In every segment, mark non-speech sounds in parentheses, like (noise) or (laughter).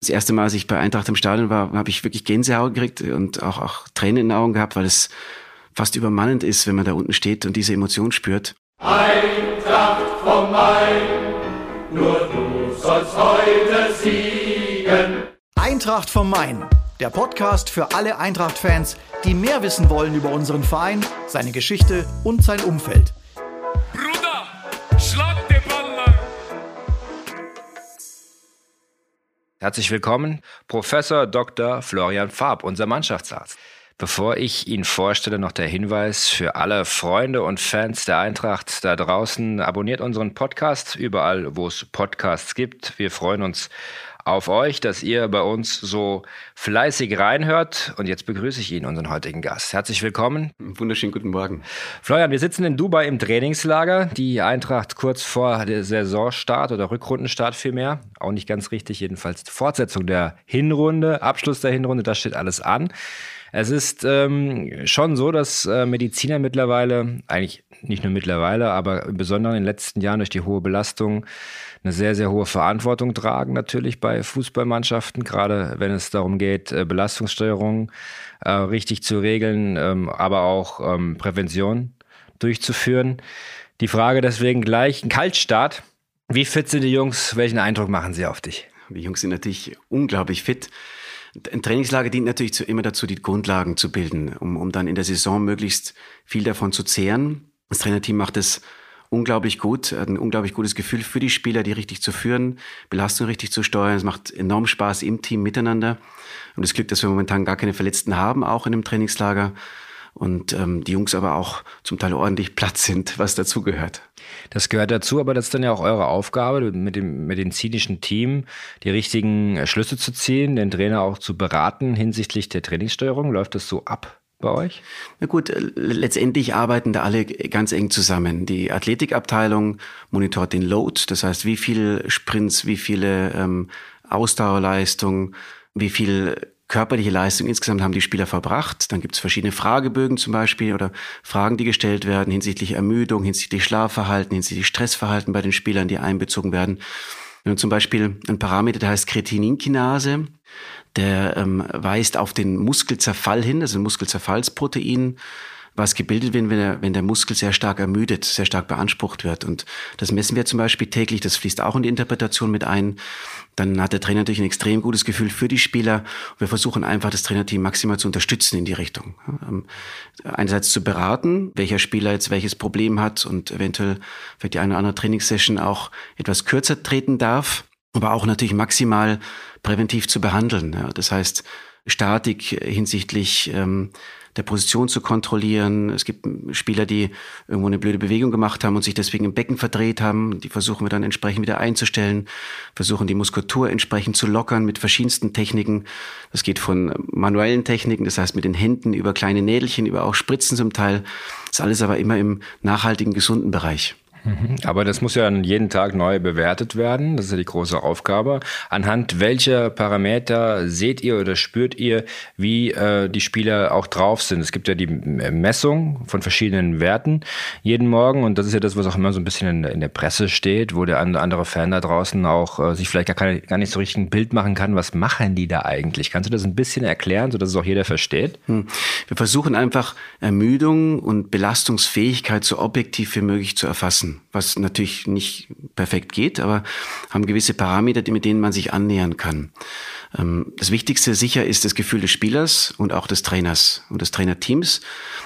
Das erste Mal, als ich bei Eintracht im Stadion war, habe ich wirklich Gänsehaut gekriegt und auch, auch Tränen in den Augen gehabt, weil es fast übermannend ist, wenn man da unten steht und diese Emotion spürt. Eintracht vom Main, nur du sollst heute siegen. Eintracht vom Main, der Podcast für alle Eintracht-Fans, die mehr wissen wollen über unseren Verein, seine Geschichte und sein Umfeld. Herzlich willkommen, Professor Dr. Florian Farb, unser Mannschaftsarzt. Bevor ich ihn vorstelle, noch der Hinweis für alle Freunde und Fans der Eintracht da draußen. Abonniert unseren Podcast überall, wo es Podcasts gibt. Wir freuen uns auf euch, dass ihr bei uns so fleißig reinhört. Und jetzt begrüße ich ihn, unseren heutigen Gast. Herzlich willkommen. Wunderschönen guten Morgen. Florian, wir sitzen in Dubai im Trainingslager. Die Eintracht kurz vor der Saisonstart oder Rückrundenstart vielmehr. Auch nicht ganz richtig, jedenfalls Fortsetzung der Hinrunde, Abschluss der Hinrunde, das steht alles an. Es ist ähm, schon so, dass äh, Mediziner mittlerweile, eigentlich nicht nur mittlerweile, aber im Besonderen in den letzten Jahren durch die hohe Belastung eine sehr, sehr hohe Verantwortung tragen, natürlich bei Fußballmannschaften, gerade wenn es darum geht, äh, Belastungssteuerung äh, richtig zu regeln, ähm, aber auch ähm, Prävention durchzuführen. Die Frage deswegen gleich, ein Kaltstart. Wie fit sind die Jungs? Welchen Eindruck machen sie auf dich? Die Jungs sind natürlich unglaublich fit. Ein Trainingslager dient natürlich zu, immer dazu, die Grundlagen zu bilden, um, um dann in der Saison möglichst viel davon zu zehren. Das Trainerteam macht es unglaublich gut, ein unglaublich gutes Gefühl für die Spieler, die richtig zu führen, Belastung richtig zu steuern. Es macht enorm Spaß im Team miteinander. Und das Glück, dass wir momentan gar keine Verletzten haben, auch in dem Trainingslager. Und ähm, die Jungs aber auch zum Teil ordentlich Platz sind, was dazugehört. Das gehört dazu, aber das ist dann ja auch eure Aufgabe, mit dem medizinischen Team die richtigen Schlüsse zu ziehen, den Trainer auch zu beraten hinsichtlich der Trainingssteuerung. Läuft das so ab? Bei euch? Na gut, äh, letztendlich arbeiten da alle ganz eng zusammen. Die Athletikabteilung monitort den Load, das heißt, wie viele Sprints, wie viele ähm, Ausdauerleistung, wie viel körperliche Leistung insgesamt haben die Spieler verbracht. Dann gibt es verschiedene Fragebögen zum Beispiel oder Fragen, die gestellt werden hinsichtlich Ermüdung, hinsichtlich Schlafverhalten, hinsichtlich Stressverhalten bei den Spielern, die einbezogen werden. Wenn zum Beispiel ein Parameter, der heißt Kretininkinase, der ähm, weist auf den Muskelzerfall hin, also ein Muskelzerfallsprotein, was gebildet wird, wenn der, wenn der Muskel sehr stark ermüdet, sehr stark beansprucht wird. Und das messen wir zum Beispiel täglich, das fließt auch in die Interpretation mit ein. Dann hat der Trainer natürlich ein extrem gutes Gefühl für die Spieler. Wir versuchen einfach, das Trainerteam maximal zu unterstützen in die Richtung. Ähm, einerseits zu beraten, welcher Spieler jetzt welches Problem hat und eventuell vielleicht die eine oder andere Trainingssession auch etwas kürzer treten darf aber auch natürlich maximal präventiv zu behandeln. Ja. Das heißt, Statik hinsichtlich ähm, der Position zu kontrollieren. Es gibt Spieler, die irgendwo eine blöde Bewegung gemacht haben und sich deswegen im Becken verdreht haben. Die versuchen wir dann entsprechend wieder einzustellen, versuchen die Muskulatur entsprechend zu lockern mit verschiedensten Techniken. Das geht von manuellen Techniken, das heißt mit den Händen über kleine Nädelchen, über auch Spritzen zum Teil. Das ist alles aber immer im nachhaltigen, gesunden Bereich. Mhm. Aber das muss ja jeden Tag neu bewertet werden. Das ist ja die große Aufgabe. Anhand welcher Parameter seht ihr oder spürt ihr, wie äh, die Spieler auch drauf sind? Es gibt ja die Messung von verschiedenen Werten jeden Morgen und das ist ja das, was auch immer so ein bisschen in, in der Presse steht, wo der andere Fan da draußen auch äh, sich vielleicht gar, keine, gar nicht so richtig ein Bild machen kann. Was machen die da eigentlich? Kannst du das ein bisschen erklären, sodass es auch jeder versteht? Hm. Wir versuchen einfach Ermüdung und Belastungsfähigkeit so objektiv wie möglich zu erfassen messen, was natürlich nicht perfekt geht, aber haben gewisse Parameter, mit denen man sich annähern kann. Ähm, das Wichtigste sicher ist das Gefühl des Spielers und auch des Trainers und des Trainerteams.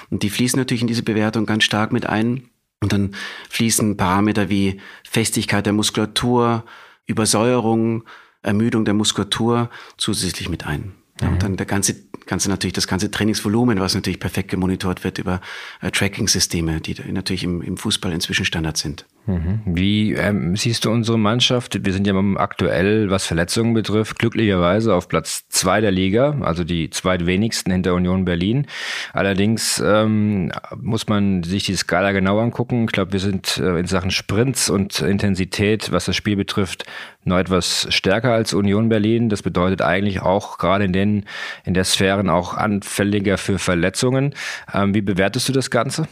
Und die fließen natürlich in diese Bewertung ganz stark mit ein. Und dann fließen Parameter wie Festigkeit der Muskulatur, Übersäuerung, Ermüdung der Muskulatur zusätzlich mit ein. Ja, und mhm. dann der ganze, ganze natürlich das ganze Trainingsvolumen, was natürlich perfekt gemonitort wird über äh, Tracking-Systeme, die natürlich im, im Fußball inzwischen Standard sind. Mhm. Wie ähm, siehst du unsere Mannschaft? Wir sind ja aktuell, was Verletzungen betrifft, glücklicherweise auf Platz zwei der Liga, also die zweitwenigsten hinter Union Berlin. Allerdings ähm, muss man sich die Skala genau angucken. Ich glaube, wir sind äh, in Sachen Sprints und Intensität, was das Spiel betrifft, noch etwas stärker als Union Berlin. Das bedeutet eigentlich auch gerade in den in der Sphären auch anfälliger für Verletzungen. Ähm, wie bewertest du das Ganze?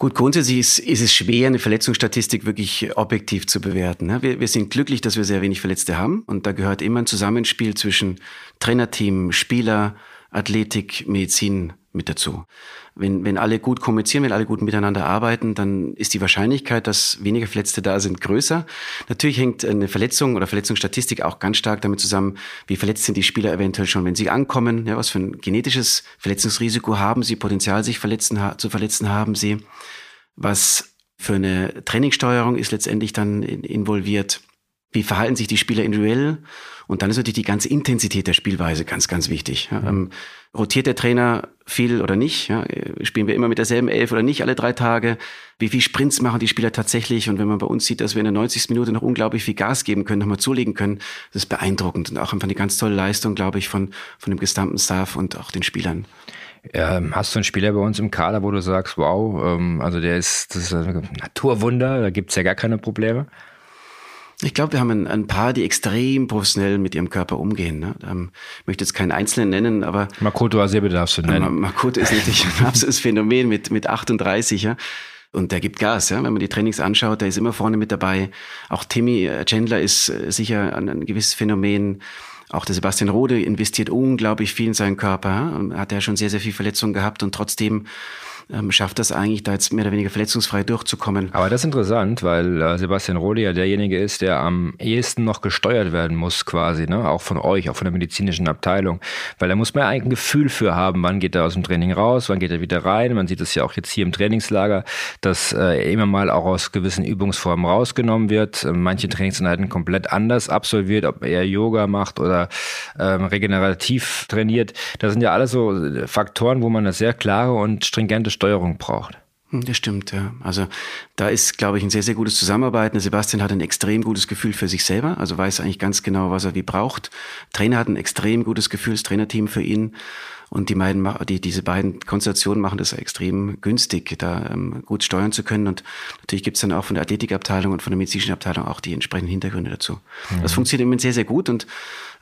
Gut, grundsätzlich ist, ist es schwer, eine Verletzungsstatistik wirklich objektiv zu bewerten. Ne? Wir, wir sind glücklich, dass wir sehr wenig Verletzte haben. Und da gehört immer ein Zusammenspiel zwischen Trainerteam, Spieler, Athletik, Medizin mit dazu. Wenn, wenn alle gut kommunizieren, wenn alle gut miteinander arbeiten, dann ist die Wahrscheinlichkeit, dass weniger Verletzte da sind, größer. Natürlich hängt eine Verletzung oder Verletzungsstatistik auch ganz stark damit zusammen, wie verletzt sind die Spieler eventuell schon, wenn sie ankommen, ja, was für ein genetisches Verletzungsrisiko haben sie, Potenzial sich verletzen, zu verletzen haben sie, was für eine Trainingssteuerung ist letztendlich dann involviert, wie verhalten sich die Spieler individuell und dann ist natürlich die ganze Intensität der Spielweise ganz, ganz wichtig. Ja, ähm, rotiert der Trainer viel oder nicht? Ja, spielen wir immer mit derselben Elf oder nicht alle drei Tage? Wie viel Sprints machen die Spieler tatsächlich? Und wenn man bei uns sieht, dass wir in der 90. Minute noch unglaublich viel Gas geben können, nochmal zulegen können, das ist beeindruckend und auch einfach eine ganz tolle Leistung, glaube ich, von, von dem gesamten Staff und auch den Spielern. Ähm, hast du einen Spieler bei uns im Kader, wo du sagst, wow, ähm, also der ist, das ist ein Naturwunder, da gibt's ja gar keine Probleme? Ich glaube, wir haben ein, ein, paar, die extrem professionell mit ihrem Körper umgehen. Ne? Ähm, ich möchte jetzt keinen Einzelnen nennen, aber... Makoto Asebe darfst du nennen. Makoto ist natürlich ein absolutes Phänomen mit, mit 38. Ja? Und der gibt Gas, ja. Wenn man die Trainings anschaut, der ist immer vorne mit dabei. Auch Timmy äh, Chandler ist äh, sicher ein, ein gewisses Phänomen. Auch der Sebastian Rode investiert unglaublich viel in seinen Körper. Ja? Hat ja schon sehr, sehr viel Verletzungen gehabt und trotzdem ähm, schafft das eigentlich, da jetzt mehr oder weniger verletzungsfrei durchzukommen. Aber das ist interessant, weil äh, Sebastian Rode ja derjenige ist, der am ehesten noch gesteuert werden muss, quasi, ne? auch von euch, auch von der medizinischen Abteilung. Weil da muss man ja eigentlich ein Gefühl für haben, wann geht er aus dem Training raus, wann geht er wieder rein. Man sieht es ja auch jetzt hier im Trainingslager, dass äh, immer mal auch aus gewissen Übungsformen rausgenommen wird. Äh, manche Trainingseinheiten komplett anders absolviert, ob er Yoga macht oder ähm, regenerativ trainiert. Das sind ja alles so Faktoren, wo man eine sehr klare und stringente Steuerung braucht. Hm, das stimmt, ja. Also da ist, glaube ich, ein sehr, sehr gutes Zusammenarbeiten. Sebastian hat ein extrem gutes Gefühl für sich selber, also weiß eigentlich ganz genau, was er wie braucht. Trainer hat ein extrem gutes Gefühl, das Trainerteam für ihn. Und die beiden, die, diese beiden Konstellationen machen das extrem günstig, da ähm, gut steuern zu können. Und natürlich gibt's dann auch von der Athletikabteilung und von der medizinischen Abteilung auch die entsprechenden Hintergründe dazu. Mhm. Das funktioniert im Moment sehr, sehr gut und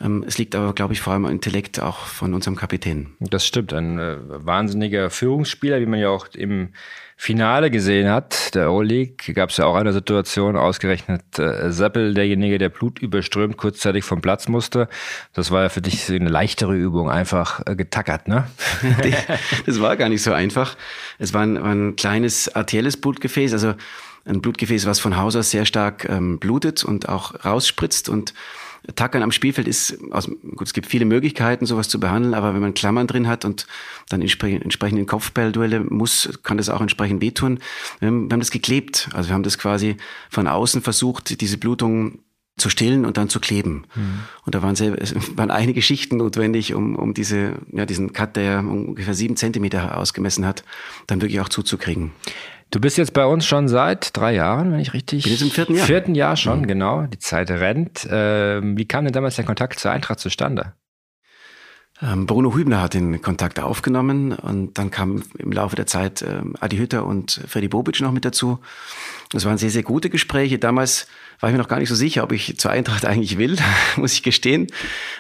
ähm, es liegt aber, glaube ich, vor allem am Intellekt auch von unserem Kapitän. Das stimmt, ein äh, wahnsinniger Führungsspieler, wie man ja auch im Finale gesehen hat, der Euroleague, gab es ja auch eine Situation, ausgerechnet äh, Seppel, derjenige, der Blut überströmt, kurzzeitig vom Platz musste. Das war ja für dich eine leichtere Übung, einfach äh, getackert, ne? (laughs) das war gar nicht so einfach. Es war ein, war ein kleines arterielles Blutgefäß, also ein Blutgefäß, was von Haus aus sehr stark ähm, blutet und auch rausspritzt und Tackern am Spielfeld ist, also gut, es gibt viele Möglichkeiten, sowas zu behandeln, aber wenn man Klammern drin hat und dann entsprechend, entsprechend in Kopfballduelle muss, kann das auch entsprechend wehtun. Wir haben, wir haben das geklebt, also wir haben das quasi von außen versucht, diese Blutung zu stillen und dann zu kleben. Mhm. Und da waren, sehr, waren einige Schichten notwendig, um, um diese, ja, diesen Cut, der ungefähr sieben Zentimeter ausgemessen hat, dann wirklich auch zuzukriegen. Du bist jetzt bei uns schon seit drei Jahren, wenn ich richtig. Bin jetzt im vierten Jahr. Vierten Jahr schon, mhm. genau. Die Zeit rennt. Ähm, wie kam denn damals der Kontakt zur Eintracht zustande? Ähm, Bruno Hübner hat den Kontakt aufgenommen und dann kam im Laufe der Zeit ähm, Adi Hütter und Freddy Bobic noch mit dazu. Das waren sehr, sehr gute Gespräche. Damals war ich mir noch gar nicht so sicher, ob ich zur Eintracht eigentlich will, (laughs) muss ich gestehen.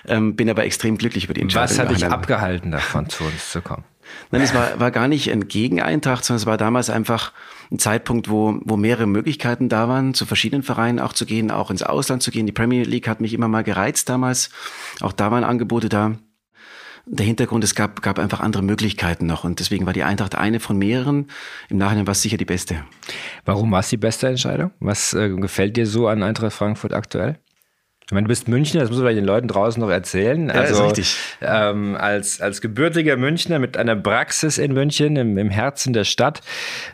Ähm, bin aber extrem glücklich über die Entscheidung. Was hat dich abgehalten davon, zu uns zu kommen? Nein, es war, war gar nicht entgegen Eintracht, sondern es war damals einfach ein Zeitpunkt, wo, wo mehrere Möglichkeiten da waren, zu verschiedenen Vereinen auch zu gehen, auch ins Ausland zu gehen. Die Premier League hat mich immer mal gereizt damals. Auch da waren Angebote da. Der Hintergrund, es gab, gab einfach andere Möglichkeiten noch und deswegen war die Eintracht eine von mehreren. Im Nachhinein war es sicher die beste. Warum war es die beste Entscheidung? Was äh, gefällt dir so an Eintracht Frankfurt aktuell? Ich meine, du bist Münchner, das muss man den Leuten draußen noch erzählen. Ja, also, ist richtig. Ähm, als, als gebürtiger Münchner mit einer Praxis in München, im, im Herzen der Stadt,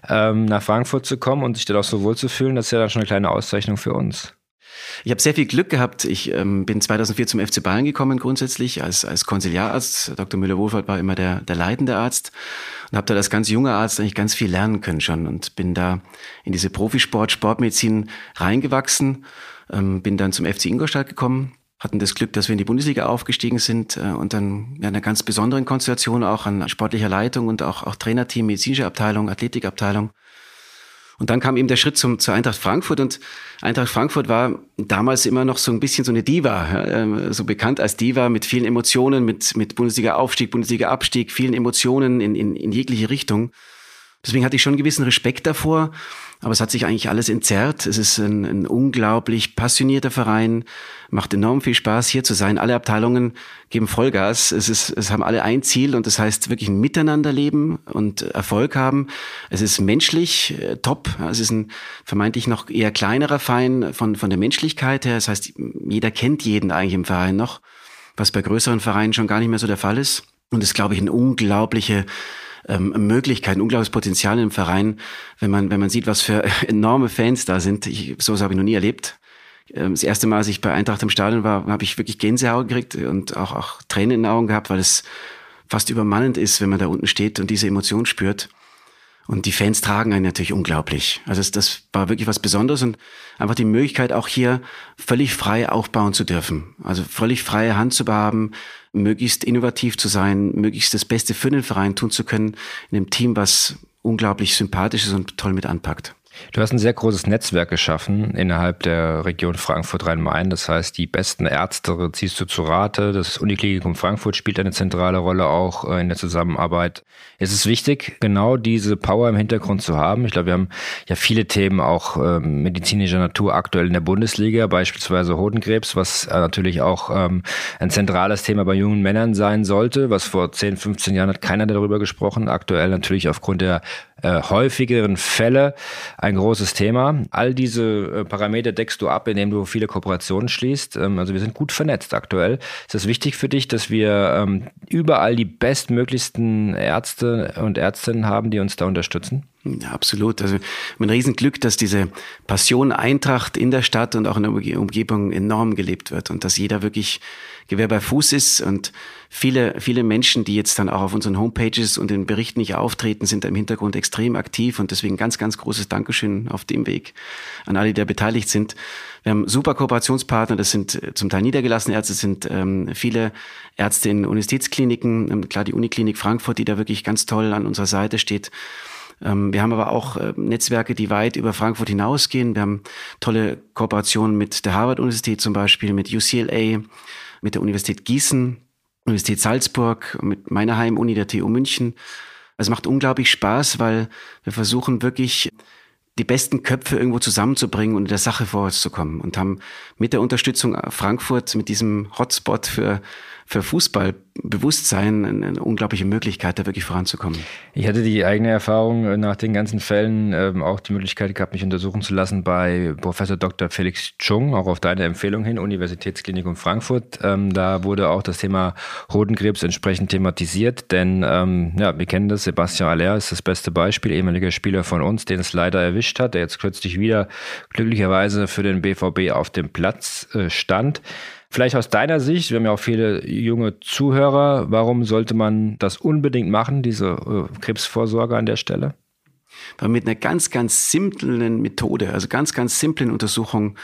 ähm, nach Frankfurt zu kommen und sich dort auch so wohl zu fühlen, das ist ja dann schon eine kleine Auszeichnung für uns. Ich habe sehr viel Glück gehabt. Ich ähm, bin 2004 zum FC Bayern gekommen grundsätzlich als, als Konsiliararzt. Dr. Müller-Wohlfahrt war immer der, der leitende Arzt und habe da als ganz junger Arzt eigentlich ganz viel lernen können schon und bin da in diese Profisport, Sportmedizin reingewachsen ähm, bin dann zum FC Ingolstadt gekommen, hatten das Glück, dass wir in die Bundesliga aufgestiegen sind äh, und dann ja, einer ganz besonderen Konstellation auch an sportlicher Leitung und auch, auch Trainerteam, medizinische Abteilung, Athletikabteilung. Und dann kam eben der Schritt zum, zur Eintracht Frankfurt und Eintracht Frankfurt war damals immer noch so ein bisschen so eine Diva, ähm, so bekannt als Diva mit vielen Emotionen, mit, mit Bundesliga-Aufstieg, Bundesliga-Abstieg, vielen Emotionen in, in, in jegliche Richtung. Deswegen hatte ich schon einen gewissen Respekt davor, aber es hat sich eigentlich alles entzerrt. Es ist ein, ein, unglaublich passionierter Verein, macht enorm viel Spaß hier zu sein. Alle Abteilungen geben Vollgas. Es ist, es haben alle ein Ziel und das heißt wirklich ein Miteinanderleben und Erfolg haben. Es ist menschlich äh, top. Es ist ein vermeintlich noch eher kleinerer Verein von, von der Menschlichkeit her. Das heißt, jeder kennt jeden eigentlich im Verein noch, was bei größeren Vereinen schon gar nicht mehr so der Fall ist. Und es ist, glaube ich, eine unglaubliche ähm, Möglichkeiten, unglaubliches Potenzial im Verein, wenn man, wenn man sieht, was für (laughs) enorme Fans da sind. Ich, sowas habe ich noch nie erlebt. Ähm, das erste Mal, als ich bei Eintracht im Stadion war, habe ich wirklich Gänsehaut gekriegt und auch, auch Tränen in den Augen gehabt, weil es fast übermannend ist, wenn man da unten steht und diese Emotion spürt. Und die Fans tragen einen natürlich unglaublich. Also das, das war wirklich was Besonderes und einfach die Möglichkeit auch hier völlig frei aufbauen zu dürfen. Also völlig freie Hand zu haben, möglichst innovativ zu sein, möglichst das Beste für den Verein tun zu können in einem Team, was unglaublich sympathisch ist und toll mit anpackt. Du hast ein sehr großes Netzwerk geschaffen innerhalb der Region Frankfurt-Rhein-Main. Das heißt, die besten Ärzte ziehst du zu Rate. Das Uniklinikum Frankfurt spielt eine zentrale Rolle auch äh, in der Zusammenarbeit. Es ist wichtig, genau diese Power im Hintergrund zu haben. Ich glaube, wir haben ja viele Themen auch ähm, medizinischer Natur aktuell in der Bundesliga, beispielsweise Hodenkrebs, was äh, natürlich auch ähm, ein zentrales Thema bei jungen Männern sein sollte, was vor 10, 15 Jahren hat keiner darüber gesprochen. Aktuell natürlich aufgrund der äh, häufigeren Fälle ein großes Thema. All diese äh, Parameter deckst du ab, indem du viele Kooperationen schließt. Ähm, also wir sind gut vernetzt aktuell. Ist es wichtig für dich, dass wir ähm, überall die bestmöglichsten Ärzte und Ärztinnen haben, die uns da unterstützen? Ja, absolut. Also ein Riesenglück, dass diese Passion Eintracht in der Stadt und auch in der Umgebung enorm gelebt wird und dass jeder wirklich Gewehr bei Fuß ist und viele, viele Menschen, die jetzt dann auch auf unseren Homepages und den Berichten nicht auftreten, sind im Hintergrund extrem aktiv und deswegen ganz, ganz großes Dankeschön auf dem Weg an alle, die da beteiligt sind. Wir haben super Kooperationspartner, das sind äh, zum Teil niedergelassene Ärzte, sind ähm, viele Ärzte in Universitätskliniken, ähm, klar die Uniklinik Frankfurt, die da wirklich ganz toll an unserer Seite steht. Ähm, wir haben aber auch äh, Netzwerke, die weit über Frankfurt hinausgehen. Wir haben tolle Kooperationen mit der Harvard-Universität zum Beispiel, mit UCLA, mit der Universität Gießen, Universität Salzburg, mit meiner Heimuni, der TU München. Es macht unglaublich Spaß, weil wir versuchen wirklich die besten Köpfe irgendwo zusammenzubringen und in der Sache vorwärts zu kommen und haben mit der Unterstützung Frankfurt, mit diesem Hotspot für für Fußballbewusstsein eine, unglaubliche Möglichkeit, da wirklich voranzukommen. Ich hatte die eigene Erfahrung äh, nach den ganzen Fällen ähm, auch die Möglichkeit gehabt, mich untersuchen zu lassen bei Professor Dr. Felix Chung, auch auf deine Empfehlung hin, Universitätsklinikum Frankfurt. Ähm, da wurde auch das Thema Hodenkrebs entsprechend thematisiert, denn ähm, ja, wir kennen das, Sebastian Aller ist das beste Beispiel, ehemaliger Spieler von uns, den es leider erwischt hat, der jetzt kürzlich wieder glücklicherweise für den BVB auf dem Platz äh, stand. Vielleicht aus deiner Sicht, wir haben ja auch viele junge Zuhörer, warum sollte man das unbedingt machen, diese äh, Krebsvorsorge an der Stelle? Weil mit einer ganz, ganz simplen Methode, also ganz, ganz simplen Untersuchung,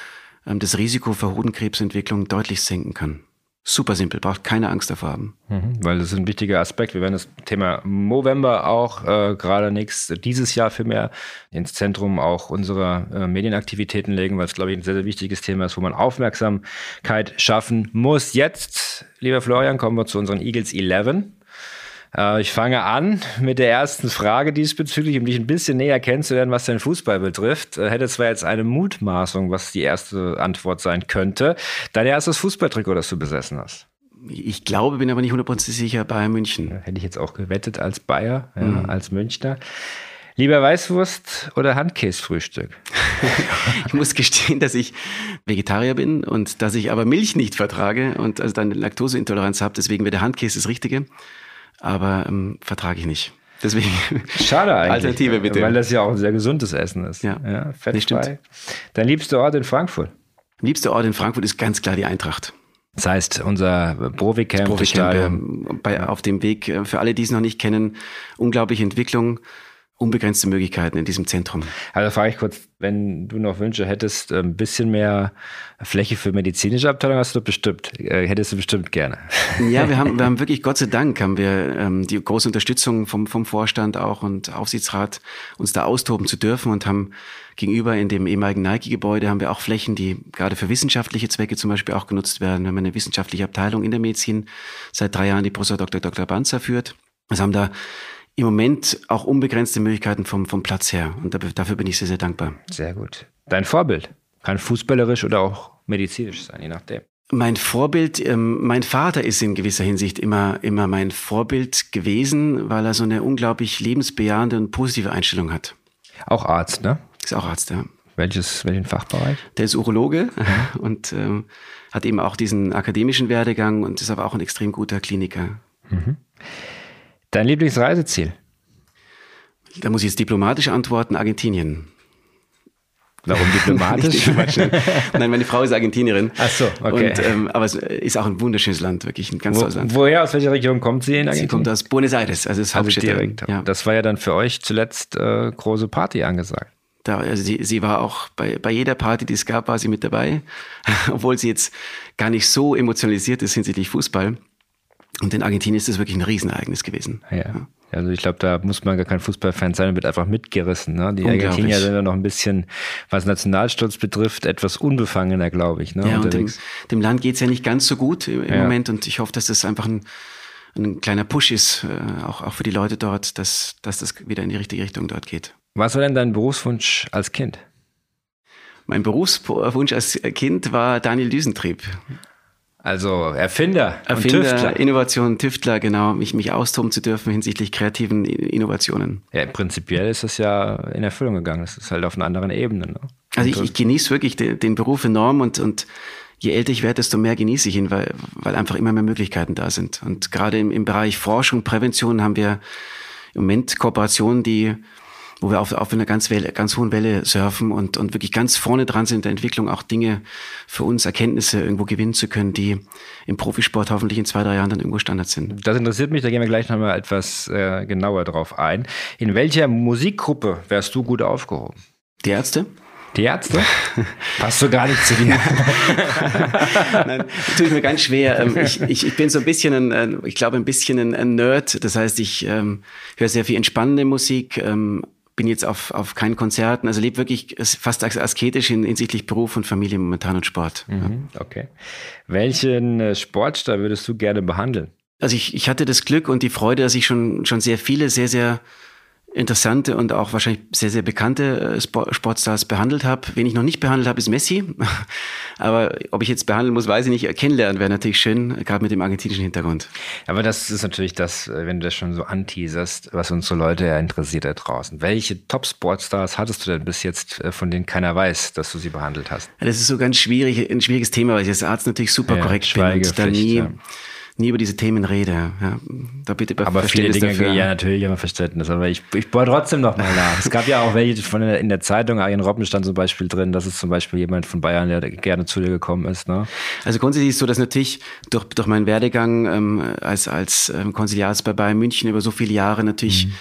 ähm, das Risiko für Hodenkrebsentwicklung deutlich senken kann super simpel, braucht keine Angst davor haben. Mhm, weil das ist ein wichtiger Aspekt. Wir werden das Thema Movember auch äh, gerade nächstes, dieses Jahr für mehr ins Zentrum auch unserer äh, Medienaktivitäten legen, weil es, glaube ich, ein sehr, sehr wichtiges Thema ist, wo man Aufmerksamkeit schaffen muss. Jetzt, lieber Florian, kommen wir zu unseren Eagles 11. Äh, ich fange an mit der ersten Frage diesbezüglich, um dich ein bisschen näher kennenzulernen, was dein Fußball betrifft. Äh, hätte zwar jetzt eine Mutmaßung, was die erste Antwort sein könnte. Dein erstes Fußballtrikot, das du besessen hast. Ich glaube, bin aber nicht hundertprozentig sicher, Bayern München. Ja, hätte ich jetzt auch gewettet als Bayer, ja, mhm. als Münchner. Lieber Weißwurst oder Handkäsefrühstück? (laughs) ich muss gestehen, dass ich Vegetarier bin und dass ich aber Milch nicht vertrage und also dann Laktoseintoleranz habe. Deswegen wäre der Handkäse das Richtige aber ähm, vertrage ich nicht. Deswegen. (laughs) Schade eigentlich. Alternative bitte. Weil das ja auch ein sehr gesundes Essen ist. Ja, ja fettfrei. Dein liebster Ort in Frankfurt? Liebster Ort in Frankfurt ist ganz klar die Eintracht. Das heißt, unser Profi-Camp, Profi bei, auf dem Weg, äh, für alle, die es noch nicht kennen, unglaubliche Entwicklung unbegrenzte Möglichkeiten in diesem Zentrum. Also frage ich kurz, wenn du noch Wünsche hättest, ein bisschen mehr Fläche für medizinische Abteilung hast du bestimmt, äh, hättest du bestimmt gerne. Ja, wir haben, wir (laughs) haben wirklich, Gott sei Dank, haben wir ähm, die große Unterstützung vom, vom Vorstand auch und Aufsichtsrat, uns da austoben zu dürfen und haben gegenüber in dem ehemaligen Nike-Gebäude haben wir auch Flächen, die gerade für wissenschaftliche Zwecke zum Beispiel auch genutzt werden. Wir haben eine wissenschaftliche Abteilung in der Medizin seit drei Jahren, die Professor Dr. Dr. Banzer führt. Wir haben da im Moment auch unbegrenzte Möglichkeiten vom, vom Platz her. Und dafür bin ich sehr, sehr dankbar. Sehr gut. Dein Vorbild kann fußballerisch oder auch medizinisch sein, je nachdem. Mein Vorbild, ähm, mein Vater ist in gewisser Hinsicht immer, immer mein Vorbild gewesen, weil er so eine unglaublich lebensbejahende und positive Einstellung hat. Auch Arzt, ne? Ist auch Arzt, ja. Welches, welchen Fachbereich? Der ist Urologe mhm. (laughs) und ähm, hat eben auch diesen akademischen Werdegang und ist aber auch ein extrem guter Kliniker. Mhm. Dein Lieblingsreiseziel? Da muss ich jetzt diplomatisch antworten, Argentinien. Warum (laughs) diplomatisch? Nein, meine Frau ist Argentinierin. Ach so, okay. Und, ähm, aber es ist auch ein wunderschönes Land, wirklich ein ganz Wo, tolles Land. Woher, aus welcher Region kommt sie in Argentinien? Sie kommt aus Buenos Aires, also das also direkt. Ja. Das war ja dann für euch zuletzt äh, große Party angesagt. Da, also sie, sie war auch bei, bei jeder Party, die es gab, war sie mit dabei, (laughs) obwohl sie jetzt gar nicht so emotionalisiert ist hinsichtlich Fußball. Und in Argentinien ist das wirklich ein Riesenereignis gewesen. Ja. ja. Also ich glaube, da muss man gar kein Fußballfan sein wird einfach mitgerissen. Ne? Die Argentinier sind ja noch ein bisschen, was Nationalstolz betrifft, etwas unbefangener, glaube ich. Ne? Ja, und dem, dem Land geht's ja nicht ganz so gut im ja. Moment und ich hoffe, dass das einfach ein, ein kleiner Push ist, äh, auch, auch für die Leute dort, dass, dass das wieder in die richtige Richtung dort geht. Was war denn dein Berufswunsch als Kind? Mein Berufswunsch als Kind war Daniel Düsentrieb. Also Erfinder, Erfinder, Tüftler. Innovation, Tüftler, genau, mich, mich austoben zu dürfen hinsichtlich kreativen Innovationen. Ja, prinzipiell ist das ja in Erfüllung gegangen. Das ist halt auf einer anderen Ebene. Ne? Also ich, ich genieße wirklich den, den Beruf enorm und, und je älter ich werde, desto mehr genieße ich ihn, weil, weil einfach immer mehr Möglichkeiten da sind. Und gerade im, im Bereich Forschung, Prävention haben wir im Moment Kooperationen, die wo wir auf, auf einer ganz, Welle, ganz hohen Welle surfen und, und wirklich ganz vorne dran sind in der Entwicklung, auch Dinge für uns, Erkenntnisse irgendwo gewinnen zu können, die im Profisport hoffentlich in zwei, drei Jahren dann irgendwo Standard sind. Das interessiert mich, da gehen wir gleich nochmal etwas äh, genauer drauf ein. In welcher Musikgruppe wärst du gut aufgehoben? Die Ärzte? Die Ärzte? Passt so gar nicht zu dir. (laughs) Nein, tue ich mir ganz schwer. Ähm, ich, ich, ich bin so ein bisschen ein, ich glaube, ein bisschen ein, Nerd. Das heißt, ich ähm, höre sehr viel entspannende Musik, ähm, bin jetzt auf, auf keinen Konzerten, also lebe wirklich fast asketisch hinsichtlich Beruf und Familie momentan und Sport. Mhm, ja. Okay. Welchen äh, Sportstar würdest du gerne behandeln? Also ich, ich hatte das Glück und die Freude, dass ich schon, schon sehr viele, sehr, sehr interessante und auch wahrscheinlich sehr, sehr bekannte äh, Sportstars behandelt habe. Wen ich noch nicht behandelt habe, ist Messi. (laughs) Aber ob ich jetzt behandeln muss, weiß ich nicht. Kennenlernen wäre natürlich schön, gerade mit dem argentinischen Hintergrund. Aber das ist natürlich das, äh, wenn du das schon so anteaserst, was unsere Leute ja interessiert da draußen. Welche Top-Sportstars hattest du denn bis jetzt, äh, von denen keiner weiß, dass du sie behandelt hast? Ja, das ist so ganz schwierig, ein schwieriges Thema, weil ich als Arzt natürlich super ja, korrekt bin und da nie... Ja nie über diese Themen rede. Ja, da bitte aber viele Dinge, dafür. ja natürlich immer Verständnis, aber ich, ich bohre trotzdem noch mal nach. es gab ja auch welche von in der Zeitung, Arjen Robben stand zum Beispiel drin, dass es zum Beispiel jemand von Bayern, der gerne zu dir gekommen ist. Ne? Also grundsätzlich ist so, dass natürlich durch, durch meinen Werdegang ähm, als, als ähm, Konsiliarzt bei Bayern München über so viele Jahre natürlich mhm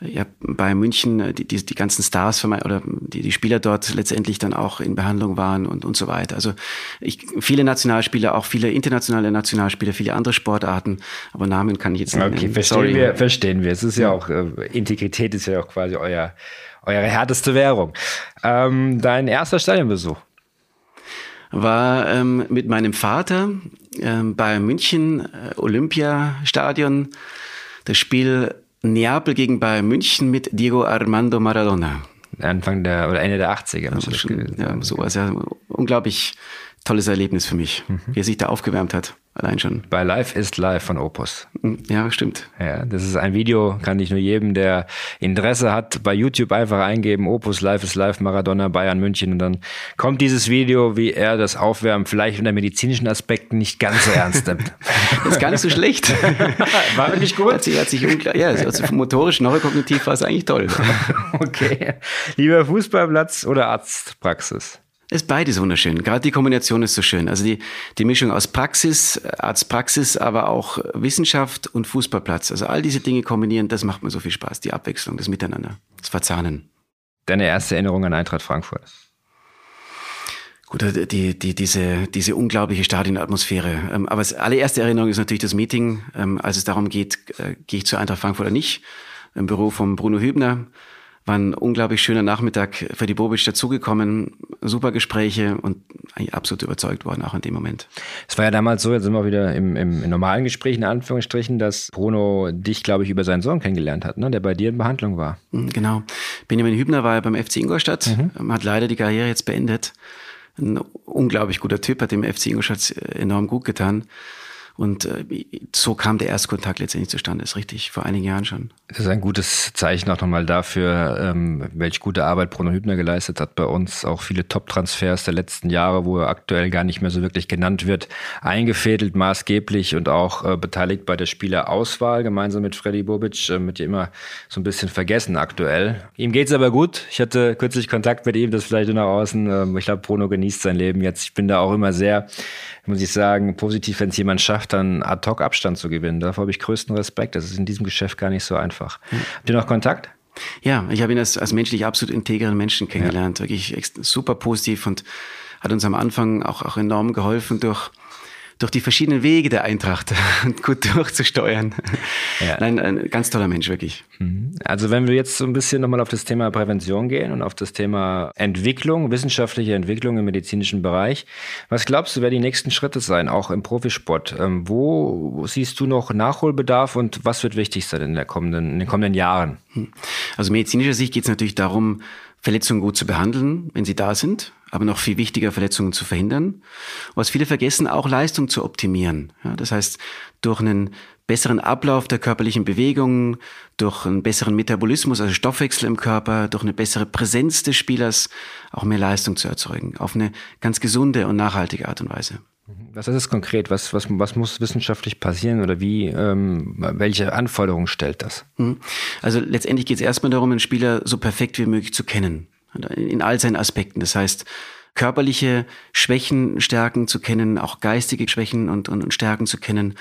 ja, bei München äh, die, die, die ganzen Stars von mein, oder die, die Spieler dort letztendlich dann auch in Behandlung waren und, und so weiter. Also ich, viele Nationalspieler, auch viele internationale Nationalspieler, viele andere Sportarten, aber Namen kann ich jetzt nicht Okay, nennen. verstehen Sorry. wir, verstehen wir. Es ist ja, ja auch, äh, Integrität ist ja auch quasi euer, eure härteste Währung. Ähm, dein erster Stadionbesuch? War ähm, mit meinem Vater ähm, bei München äh, Olympiastadion. Das Spiel Neapel gegen Bayern München mit Diego Armando Maradona. Anfang der oder Ende der 80er. Ja, schon, ja sowas. Ja, unglaublich tolles Erlebnis für mich, mhm. wie er sich da aufgewärmt hat. Allein schon. Bei Live ist Live von Opus. Hm, ja, stimmt. Ja, das ist ein Video, kann ich nur jedem, der Interesse hat, bei YouTube einfach eingeben, Opus Live ist Live, Maradona, Bayern, München und dann kommt dieses Video, wie er das Aufwärmen vielleicht unter medizinischen Aspekten nicht ganz so ernst nimmt. das (laughs) ist gar nicht so schlecht. (laughs) War wirklich gut? Hat sich, hat sich ja, also motorisch, neurokognitiv war es eigentlich toll. (laughs) okay. Lieber Fußballplatz oder Arztpraxis? Ist beides wunderschön. Gerade die Kombination ist so schön. Also die, die Mischung aus Praxis, Arztpraxis, aber auch Wissenschaft und Fußballplatz. Also all diese Dinge kombinieren, das macht mir so viel Spaß. Die Abwechslung, das Miteinander, das Verzahnen. Deine erste Erinnerung an Eintracht Frankfurt? Gut, äh, die, die, diese, diese unglaubliche Stadionatmosphäre. Ähm, aber als allererste Erinnerung ist natürlich das Meeting, ähm, als es darum geht, äh, gehe ich zu Eintracht Frankfurt oder nicht. Im Büro von Bruno Hübner war ein unglaublich schöner Nachmittag für die Bobic dazugekommen. Super Gespräche und absolut überzeugt worden, auch in dem Moment. Es war ja damals so, jetzt sind wir wieder im, im, im normalen Gespräch, in Anführungsstrichen, dass Bruno dich, glaube ich, über seinen Sohn kennengelernt hat, ne? der bei dir in Behandlung war. Mhm, genau. Benjamin Hübner war ja beim FC Ingolstadt, mhm. Ähm, hat leider die Karriere jetzt beendet. Ein unglaublich guter Typ, hat dem FC Ingolstadt enorm gut getan. Und äh, so kam der Erstkontakt letztendlich zustande, ist richtig, vor einigen Jahren schon. Das ist ein gutes Zeichen auch nochmal dafür, ähm, welche gute Arbeit Bruno Hübner geleistet hat bei uns. Auch viele Top-Transfers der letzten Jahre, wo er aktuell gar nicht mehr so wirklich genannt wird, eingefädelt, maßgeblich und auch äh, beteiligt bei der Spielerauswahl, gemeinsam mit Freddy Bobic, äh, mit dem immer so ein bisschen vergessen aktuell. Ihm geht's aber gut. Ich hatte kürzlich Kontakt mit ihm, das vielleicht nach außen. Ähm, ich glaube, Bruno genießt sein Leben jetzt. Ich bin da auch immer sehr muss ich sagen, positiv, wenn es jemand schafft, dann ad hoc Abstand zu gewinnen. Davor habe ich größten Respekt. Das ist in diesem Geschäft gar nicht so einfach. Hm. Habt ihr noch Kontakt? Ja, ich habe ihn als, als menschlich absolut integren Menschen kennengelernt. Ja. Wirklich super positiv und hat uns am Anfang auch, auch enorm geholfen durch durch die verschiedenen Wege der Eintracht (laughs) gut durchzusteuern. Ja. Nein, ein ganz toller Mensch, wirklich. Mhm. Also wenn wir jetzt so ein bisschen nochmal auf das Thema Prävention gehen und auf das Thema Entwicklung, wissenschaftliche Entwicklung im medizinischen Bereich, was glaubst du, werden die nächsten Schritte sein, auch im Profisport? Ähm, wo siehst du noch Nachholbedarf und was wird wichtig sein in, der kommenden, in den kommenden Jahren? Also medizinischer Sicht geht es natürlich darum, Verletzungen gut zu behandeln, wenn sie da sind, aber noch viel wichtiger, Verletzungen zu verhindern. Was viele vergessen, auch Leistung zu optimieren. Ja, das heißt, durch einen besseren Ablauf der körperlichen Bewegungen, durch einen besseren Metabolismus, also Stoffwechsel im Körper, durch eine bessere Präsenz des Spielers auch mehr Leistung zu erzeugen, auf eine ganz gesunde und nachhaltige Art und Weise. Was ist es konkret? Was, was, was muss wissenschaftlich passieren oder wie, ähm, welche Anforderungen stellt das? Mhm. Also letztendlich geht es erstmal darum, einen Spieler so perfekt wie möglich zu kennen. In all seinen Aspekten. Das heißt, körperliche Schwächen, Stärken zu kennen, auch geistige Schwächen und, und, und Stärken zu kennen,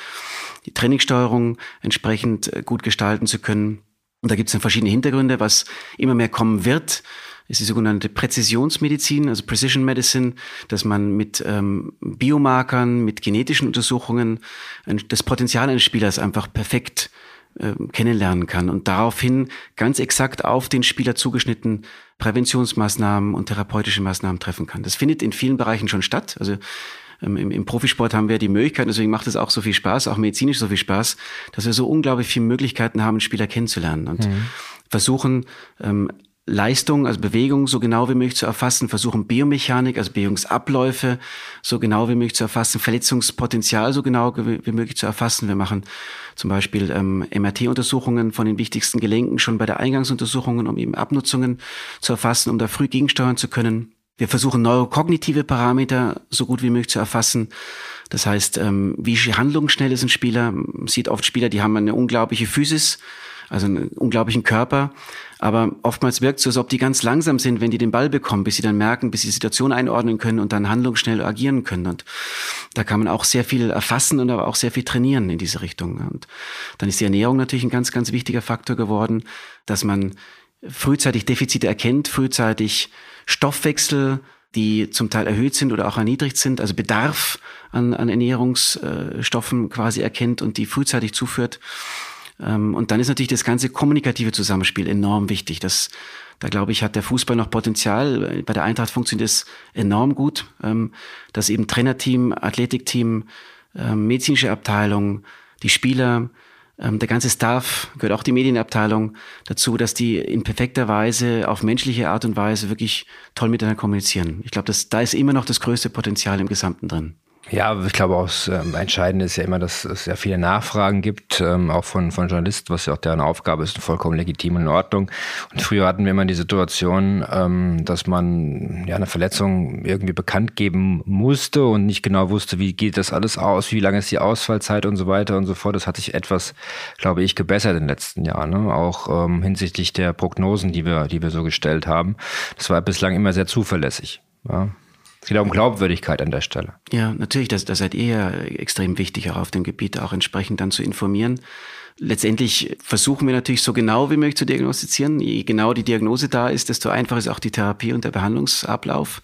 die Trainingssteuerung entsprechend äh, gut gestalten zu können. Und da gibt es dann verschiedene Hintergründe, was immer mehr kommen wird ist die sogenannte Präzisionsmedizin, also Precision Medicine, dass man mit ähm, Biomarkern, mit genetischen Untersuchungen das Potenzial eines Spielers einfach perfekt äh, kennenlernen kann und daraufhin ganz exakt auf den Spieler zugeschnitten Präventionsmaßnahmen und therapeutische Maßnahmen treffen kann. Das findet in vielen Bereichen schon statt. Also ähm, im, im Profisport haben wir die Möglichkeit, deswegen macht es auch so viel Spaß, auch medizinisch so viel Spaß, dass wir so unglaublich viele Möglichkeiten haben, Spieler kennenzulernen und mhm. versuchen, ähm, Leistung, also Bewegung so genau wie möglich zu erfassen, versuchen Biomechanik, also Bewegungsabläufe so genau wie möglich zu erfassen, Verletzungspotenzial so genau wie möglich zu erfassen. Wir machen zum Beispiel ähm, MRT-Untersuchungen von den wichtigsten Gelenken schon bei der Eingangsuntersuchungen, um eben Abnutzungen zu erfassen, um da früh gegensteuern zu können. Wir versuchen neurokognitive Parameter so gut wie möglich zu erfassen. Das heißt, ähm, wie handlungsschnell ist ein Spieler? Man sieht oft Spieler, die haben eine unglaubliche Physis, also einen unglaublichen Körper. Aber oftmals wirkt es so, als ob die ganz langsam sind, wenn die den Ball bekommen, bis sie dann merken, bis sie die Situation einordnen können und dann handlungsschnell agieren können. Und da kann man auch sehr viel erfassen und aber auch sehr viel trainieren in diese Richtung. Und dann ist die Ernährung natürlich ein ganz, ganz wichtiger Faktor geworden, dass man frühzeitig Defizite erkennt, frühzeitig Stoffwechsel, die zum Teil erhöht sind oder auch erniedrigt sind, also Bedarf an, an Ernährungsstoffen quasi erkennt und die frühzeitig zuführt. Ähm, und dann ist natürlich das ganze kommunikative Zusammenspiel enorm wichtig. Das, da glaube ich, hat der Fußball noch Potenzial. Bei der Eintracht funktioniert es enorm gut, ähm, dass eben Trainerteam, Athletikteam, ähm, medizinische Abteilung, die Spieler, der ganze Staff, gehört auch die Medienabteilung dazu, dass die in perfekter Weise, auf menschliche Art und Weise wirklich toll miteinander kommunizieren. Ich glaube, da ist immer noch das größte Potenzial im Gesamten drin. Ja, ich glaube auch, das ähm, Entscheidende ist ja immer, dass es sehr viele Nachfragen gibt, ähm, auch von, von Journalisten, was ja auch deren Aufgabe ist, vollkommen legitim und in Ordnung. Und früher hatten wir immer die Situation, ähm, dass man ja eine Verletzung irgendwie bekannt geben musste und nicht genau wusste, wie geht das alles aus, wie lange ist die Ausfallzeit und so weiter und so fort. Das hat sich etwas, glaube ich, gebessert in den letzten Jahren, ne? auch ähm, hinsichtlich der Prognosen, die wir, die wir so gestellt haben. Das war bislang immer sehr zuverlässig. Ja. Es geht auch um Glaubwürdigkeit an der Stelle. Ja, natürlich, das, das seid ihr ja extrem wichtig, auch auf dem Gebiet auch entsprechend dann zu informieren. Letztendlich versuchen wir natürlich so genau wie möglich zu diagnostizieren. Je genau die Diagnose da ist, desto einfacher ist auch die Therapie und der Behandlungsablauf.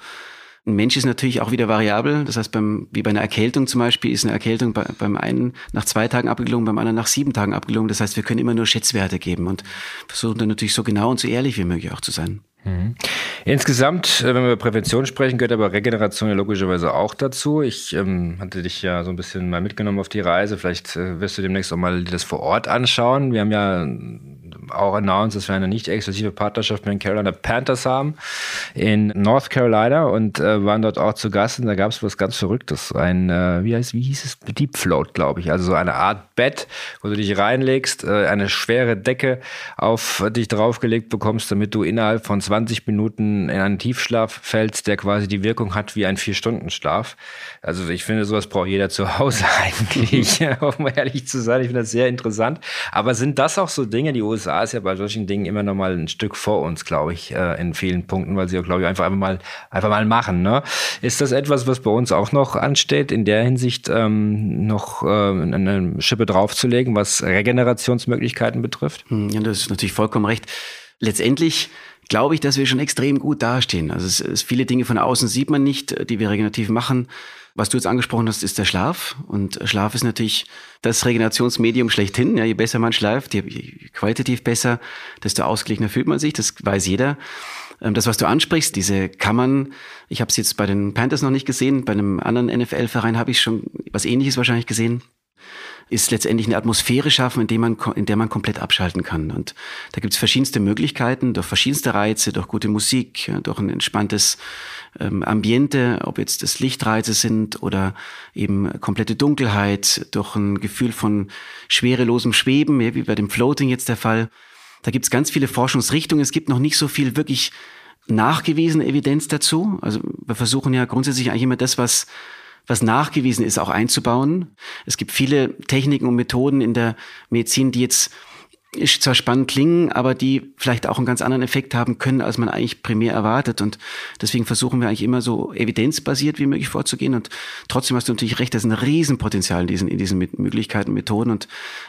Ein Mensch ist natürlich auch wieder variabel. Das heißt, beim, wie bei einer Erkältung zum Beispiel, ist eine Erkältung bei, beim einen nach zwei Tagen abgelungen, beim anderen nach sieben Tagen abgelungen. Das heißt, wir können immer nur Schätzwerte geben und versuchen dann natürlich so genau und so ehrlich wie möglich auch zu sein. Mhm. Insgesamt, äh, wenn wir über Prävention sprechen, gehört aber Regeneration ja logischerweise auch dazu. Ich ähm, hatte dich ja so ein bisschen mal mitgenommen auf die Reise. Vielleicht äh, wirst du demnächst auch mal das vor Ort anschauen. Wir haben ja auch announced, dass wir eine nicht exklusive Partnerschaft mit den Carolina Panthers haben in North Carolina und äh, waren dort auch zu Gast. Und da gab es was ganz Verrücktes. Ein, äh, wie, heißt, wie hieß es? Deep Float, glaube ich. Also so eine Art Bett, wo du dich reinlegst, äh, eine schwere Decke auf dich draufgelegt bekommst, damit du innerhalb von 20 Minuten in einen Tiefschlaf fällst, der quasi die Wirkung hat wie ein Vier-Stunden-Schlaf. Also ich finde, sowas braucht jeder zu Hause (laughs) eigentlich, (laughs) um ehrlich zu sein. Ich finde das sehr interessant. Aber sind das auch so Dinge, die USA ist ja bei solchen Dingen immer noch mal ein Stück vor uns, glaube ich, äh, in vielen Punkten, weil sie, glaube ich, einfach, einfach mal, einfach mal machen. Ne? Ist das etwas, was bei uns auch noch ansteht, in der Hinsicht ähm, noch äh, eine Schippe draufzulegen, was Regenerationsmöglichkeiten betrifft? Hm, ja, das ist natürlich vollkommen recht. Letztendlich glaube ich, dass wir schon extrem gut dastehen. Also es, es, viele Dinge von außen sieht man nicht, die wir regenerativ machen. Was du jetzt angesprochen hast, ist der Schlaf. Und Schlaf ist natürlich das Regenerationsmedium schlechthin. Ja, je besser man schläft, je, je qualitativ besser, desto ausgeglichener fühlt man sich. Das weiß jeder. Ähm, das, was du ansprichst, diese Kammern, ich habe es jetzt bei den Panthers noch nicht gesehen, bei einem anderen NFL-Verein habe ich schon was ähnliches wahrscheinlich gesehen ist letztendlich eine Atmosphäre schaffen, in der man, in der man komplett abschalten kann. Und da gibt es verschiedenste Möglichkeiten, durch verschiedenste Reize, durch gute Musik, durch ein entspanntes ähm, Ambiente, ob jetzt das Lichtreize sind oder eben komplette Dunkelheit, durch ein Gefühl von schwerelosem Schweben, wie bei dem Floating jetzt der Fall. Da gibt es ganz viele Forschungsrichtungen. Es gibt noch nicht so viel wirklich nachgewiesene Evidenz dazu. Also wir versuchen ja grundsätzlich eigentlich immer das, was was nachgewiesen ist, auch einzubauen. Es gibt viele Techniken und Methoden in der Medizin, die jetzt zwar spannend klingen, aber die vielleicht auch einen ganz anderen Effekt haben können, als man eigentlich primär erwartet. Und deswegen versuchen wir eigentlich immer so evidenzbasiert wie möglich vorzugehen. Und trotzdem hast du natürlich recht, da ist ein Riesenpotenzial in diesen, in diesen Möglichkeiten, Methoden. Und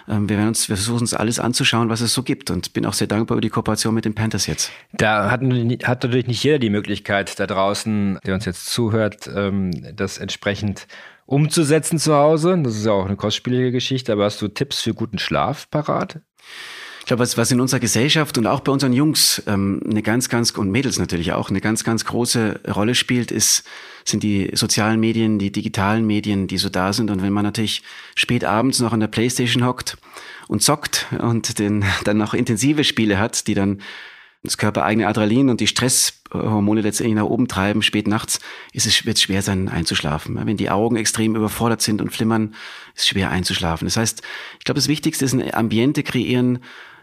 ähm, wir werden uns, wir versuchen uns alles anzuschauen, was es so gibt. Und bin auch sehr dankbar über die Kooperation mit den Panthers jetzt. Da hat, hat natürlich nicht jeder die Möglichkeit da draußen, der uns jetzt zuhört, ähm, das entsprechend umzusetzen zu Hause. Das ist ja auch eine kostspielige Geschichte, aber hast du Tipps für guten Schlaf parat? Ich glaube, was, was in unserer Gesellschaft und auch bei unseren Jungs ähm, eine ganz, ganz und Mädels natürlich auch eine ganz, ganz große Rolle spielt, ist sind die sozialen Medien, die digitalen Medien, die so da sind. Und wenn man natürlich spät abends noch an der Playstation hockt und zockt und den, dann noch intensive Spiele hat, die dann das körpereigene Adrenalin und die Stresshormone letztendlich nach oben treiben, spät nachts, ist es, wird es schwer sein, einzuschlafen. Wenn die Augen extrem überfordert sind und flimmern, ist es schwer einzuschlafen. Das heißt, ich glaube, das Wichtigste ist ein Ambiente kreieren,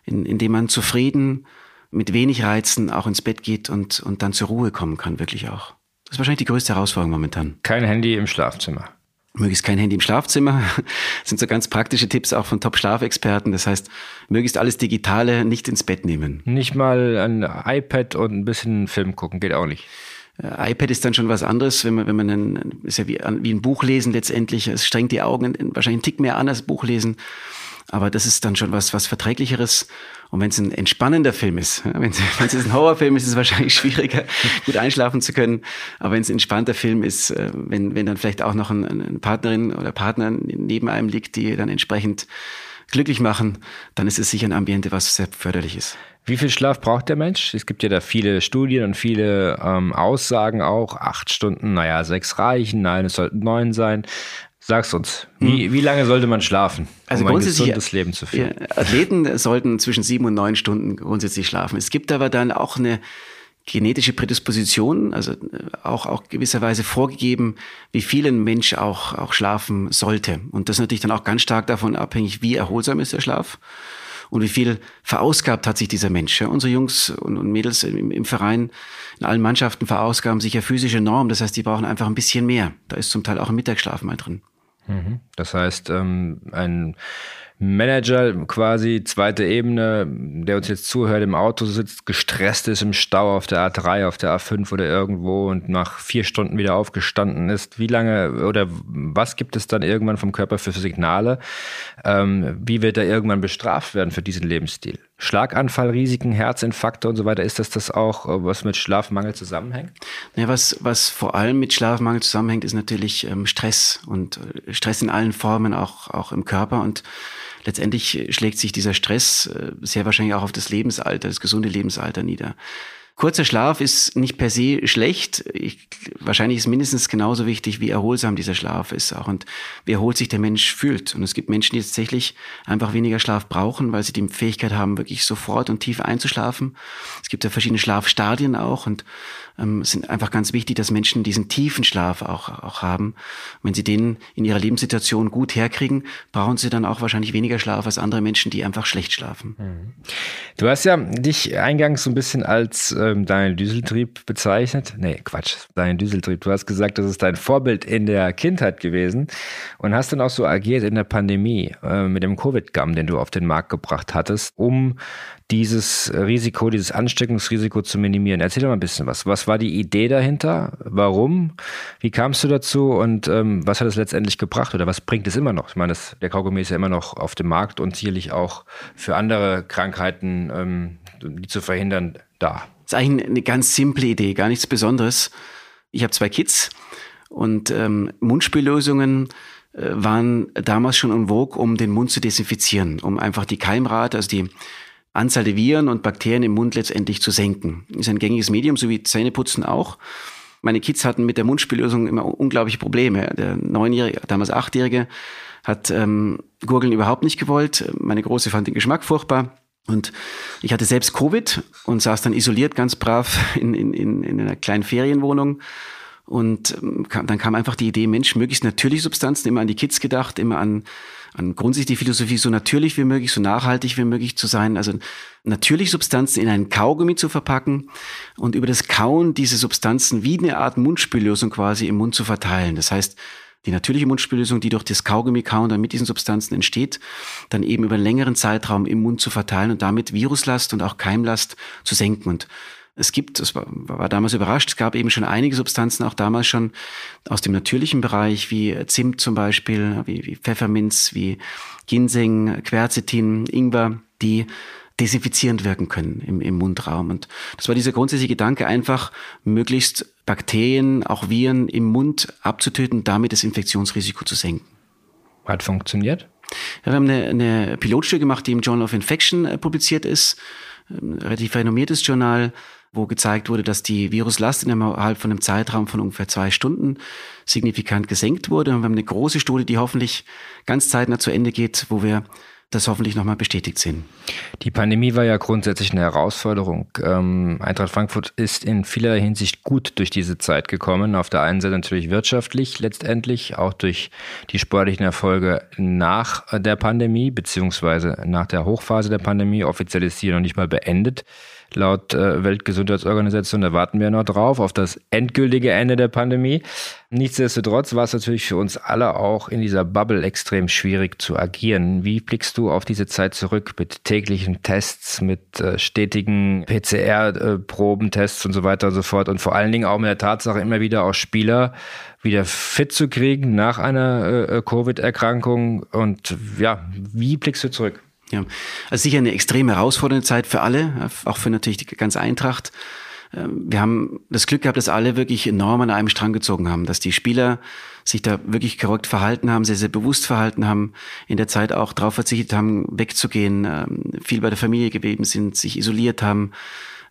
in, in dem man zufrieden mit wenig Reizen auch ins Bett geht und, und dann zur Ruhe kommen kann, wirklich auch. Das ist wahrscheinlich die größte Herausforderung momentan. Kein Handy im Schlafzimmer. Möglichst kein Handy im Schlafzimmer. Das (laughs) sind so ganz praktische Tipps auch von Top-Schlafexperten. Das heißt, möglichst alles Digitale nicht ins Bett nehmen. Nicht mal ein iPad und ein bisschen Film gucken, geht auch nicht. Äh, iPad ist dann schon was anderes, wenn man, wenn man ein, ist ja wie, wie ein Buch lesen letztendlich. Es strengt die Augen wahrscheinlich einen Tick mehr an als Buch lesen. Aber das ist dann schon was, was Verträglicheres. Und wenn es ein entspannender Film ist, wenn es (laughs) ein Horrorfilm ist, ist es wahrscheinlich schwieriger, (laughs) gut einschlafen zu können. Aber wenn es ein entspannter Film ist, äh, wenn, wenn dann vielleicht auch noch ein, eine Partnerin oder Partner neben einem liegt, die dann entsprechend glücklich machen, dann ist es sicher ein Ambiente, was sehr förderlich ist. Wie viel Schlaf braucht der Mensch? Es gibt ja da viele Studien und viele ähm, Aussagen auch. Acht Stunden, naja, sechs reichen, nein, es sollten neun sein. Sag's uns, wie, hm. wie lange sollte man schlafen, also um ein gesundes Leben zu führen? Athleten sollten zwischen sieben und neun Stunden grundsätzlich schlafen. Es gibt aber dann auch eine genetische Prädisposition, also äh, auch, auch gewisserweise vorgegeben, wie viel ein Mensch auch, auch schlafen sollte. Und das ist natürlich dann auch ganz stark davon abhängig, wie erholsam ist der Schlaf und wie viel verausgabt hat sich dieser Mensch. Ja, unsere Jungs und, und Mädels im, im, Verein, in allen Mannschaften verausgaben sich ja physische Normen. Das heißt, die brauchen einfach ein bisschen mehr. Da ist zum Teil auch ein Mittagsschlaf mal drin. Mhm. Das heißt, ähm, ein Manager quasi, zweite Ebene, der uns jetzt zuhört, im Auto sitzt, gestresst ist im Stau auf der A3, auf der A5 oder irgendwo und nach vier Stunden wieder aufgestanden ist. Wie lange oder was gibt es dann irgendwann vom Körper für Signale? Ähm, wie wird er irgendwann bestraft werden für diesen Lebensstil? Schlaganfallrisiken, Herzinfarkte und so weiter, ist das das auch, was mit Schlafmangel zusammenhängt? Ja, was, was vor allem mit Schlafmangel zusammenhängt, ist natürlich ähm, Stress und äh, Stress in allen Formen, auch, auch im Körper und letztendlich schlägt sich dieser Stress äh, sehr wahrscheinlich auch auf das Lebensalter, das gesunde Lebensalter nieder. Kurzer Schlaf ist nicht per se schlecht. Ich, wahrscheinlich ist mindestens genauso wichtig, wie erholsam dieser Schlaf ist auch und wie erholt sich der Mensch fühlt. Und es gibt Menschen, die tatsächlich einfach weniger Schlaf brauchen, weil sie die Fähigkeit haben, wirklich sofort und tief einzuschlafen. Es gibt ja verschiedene Schlafstadien auch und ähm, sind einfach ganz wichtig, dass Menschen diesen tiefen Schlaf auch, auch haben. wenn sie den in ihrer Lebenssituation gut herkriegen, brauchen sie dann auch wahrscheinlich weniger Schlaf als andere Menschen, die einfach schlecht schlafen. Mhm. Du hast ja dich eingangs so ein bisschen als ähm, dein Düseltrieb bezeichnet. Nee, Quatsch, dein Düseltrieb. Du hast gesagt, das ist dein Vorbild in der Kindheit gewesen und hast dann auch so agiert in der Pandemie äh, mit dem Covid-Gum, den du auf den Markt gebracht hattest, um dieses Risiko, dieses Ansteckungsrisiko zu minimieren. Erzähl doch mal ein bisschen was. Was war die Idee dahinter? Warum? Wie kamst du dazu? Und ähm, was hat es letztendlich gebracht? Oder was bringt es immer noch? Ich meine, das, der Kaugummi ist ja immer noch auf dem Markt und sicherlich auch für andere Krankheiten, ähm, die zu verhindern, da. Das ist eigentlich eine ganz simple Idee, gar nichts Besonderes. Ich habe zwei Kids und ähm, Mundspüllösungen äh, waren damals schon en vogue, um den Mund zu desinfizieren, um einfach die Keimrate, also die Anzahl der Viren und Bakterien im Mund letztendlich zu senken. Ist ein gängiges Medium, so wie Zähneputzen auch. Meine Kids hatten mit der Mundspüllösung immer unglaubliche Probleme. Der Neunjährige, damals Achtjährige, hat ähm, Gurgeln überhaupt nicht gewollt. Meine Große fand den Geschmack furchtbar. Und ich hatte selbst Covid und saß dann isoliert ganz brav in, in, in, in einer kleinen Ferienwohnung. Und ähm, kam, dann kam einfach die Idee, Mensch, möglichst natürliche Substanzen, immer an die Kids gedacht, immer an an grundsätzlich die Philosophie, so natürlich wie möglich, so nachhaltig wie möglich zu sein. Also natürlich Substanzen in einen Kaugummi zu verpacken und über das Kauen diese Substanzen wie eine Art Mundspüllösung quasi im Mund zu verteilen. Das heißt, die natürliche Mundspüllösung, die durch das Kaugummi kauen dann mit diesen Substanzen entsteht, dann eben über einen längeren Zeitraum im Mund zu verteilen und damit Viruslast und auch Keimlast zu senken. Und es gibt, das war, war damals überrascht, es gab eben schon einige Substanzen, auch damals schon aus dem natürlichen Bereich, wie Zimt zum Beispiel, wie, wie Pfefferminz, wie Ginseng, Quercetin, Ingwer, die desinfizierend wirken können im, im Mundraum. Und das war dieser grundsätzliche Gedanke, einfach möglichst Bakterien, auch Viren im Mund abzutöten, damit das Infektionsrisiko zu senken. Hat funktioniert? Ja, wir haben eine, eine Pilotstudie gemacht, die im Journal of Infection äh, publiziert ist. Ein relativ renommiertes Journal wo gezeigt wurde, dass die Viruslast innerhalb von einem Zeitraum von ungefähr zwei Stunden signifikant gesenkt wurde. Und wir haben eine große Studie, die hoffentlich ganz zeitnah zu Ende geht, wo wir das hoffentlich nochmal bestätigt sehen. Die Pandemie war ja grundsätzlich eine Herausforderung. Ähm, Eintracht Frankfurt ist in vieler Hinsicht gut durch diese Zeit gekommen. Auf der einen Seite natürlich wirtschaftlich letztendlich, auch durch die sportlichen Erfolge nach der Pandemie, beziehungsweise nach der Hochphase der Pandemie. Offiziell ist sie noch nicht mal beendet laut äh, Weltgesundheitsorganisation. Da warten wir noch drauf, auf das endgültige Ende der Pandemie. Nichtsdestotrotz war es natürlich für uns alle auch in dieser Bubble extrem schwierig zu agieren. Wie blickst du auf diese Zeit zurück mit täglichen Tests, mit äh, stetigen PCR-Probentests und so weiter und so fort und vor allen Dingen auch mit der Tatsache, immer wieder auch Spieler wieder fit zu kriegen nach einer äh, äh Covid-Erkrankung und ja, wie blickst du zurück? Ja, also sicher eine extrem herausfordernde Zeit für alle, auch für natürlich die ganze Eintracht. Ähm, wir haben das Glück gehabt, dass alle wirklich enorm an einem Strang gezogen haben, dass die Spieler sich da wirklich korrekt verhalten haben, sehr, sehr bewusst verhalten haben, in der Zeit auch darauf verzichtet haben, wegzugehen, ähm, viel bei der Familie geblieben sind, sich isoliert haben.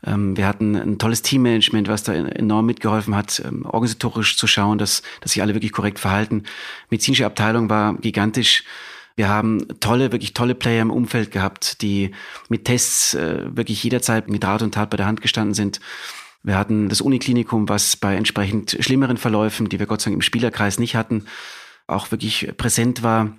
Ähm, wir hatten ein tolles Teammanagement, was da enorm mitgeholfen hat, organisatorisch zu schauen, dass, dass sich alle wirklich korrekt verhalten. Medizinische Abteilung war gigantisch wir haben tolle, wirklich tolle Player im Umfeld gehabt, die mit Tests äh, wirklich jederzeit mit Rat und Tat bei der Hand gestanden sind. Wir hatten das Uniklinikum, was bei entsprechend schlimmeren Verläufen, die wir Gott sei Dank im Spielerkreis nicht hatten, auch wirklich präsent war.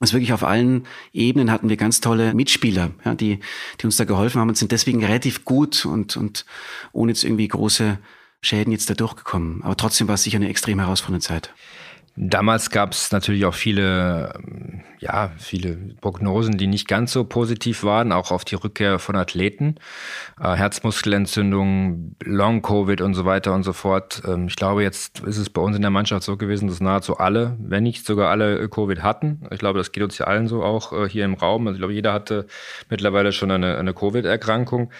Also wirklich auf allen Ebenen hatten wir ganz tolle Mitspieler, ja, die, die uns da geholfen haben und sind deswegen relativ gut und, und ohne jetzt irgendwie große Schäden jetzt da durchgekommen. Aber trotzdem war es sicher eine extrem herausfordernde Zeit. Damals gab es natürlich auch viele, ja, viele Prognosen, die nicht ganz so positiv waren, auch auf die Rückkehr von Athleten. Äh, Herzmuskelentzündung, Long-Covid und so weiter und so fort. Ähm, ich glaube, jetzt ist es bei uns in der Mannschaft so gewesen, dass nahezu alle, wenn nicht sogar alle Covid hatten. Ich glaube, das geht uns ja allen so auch äh, hier im Raum. Also ich glaube, jeder hatte mittlerweile schon eine, eine Covid-Erkrankung.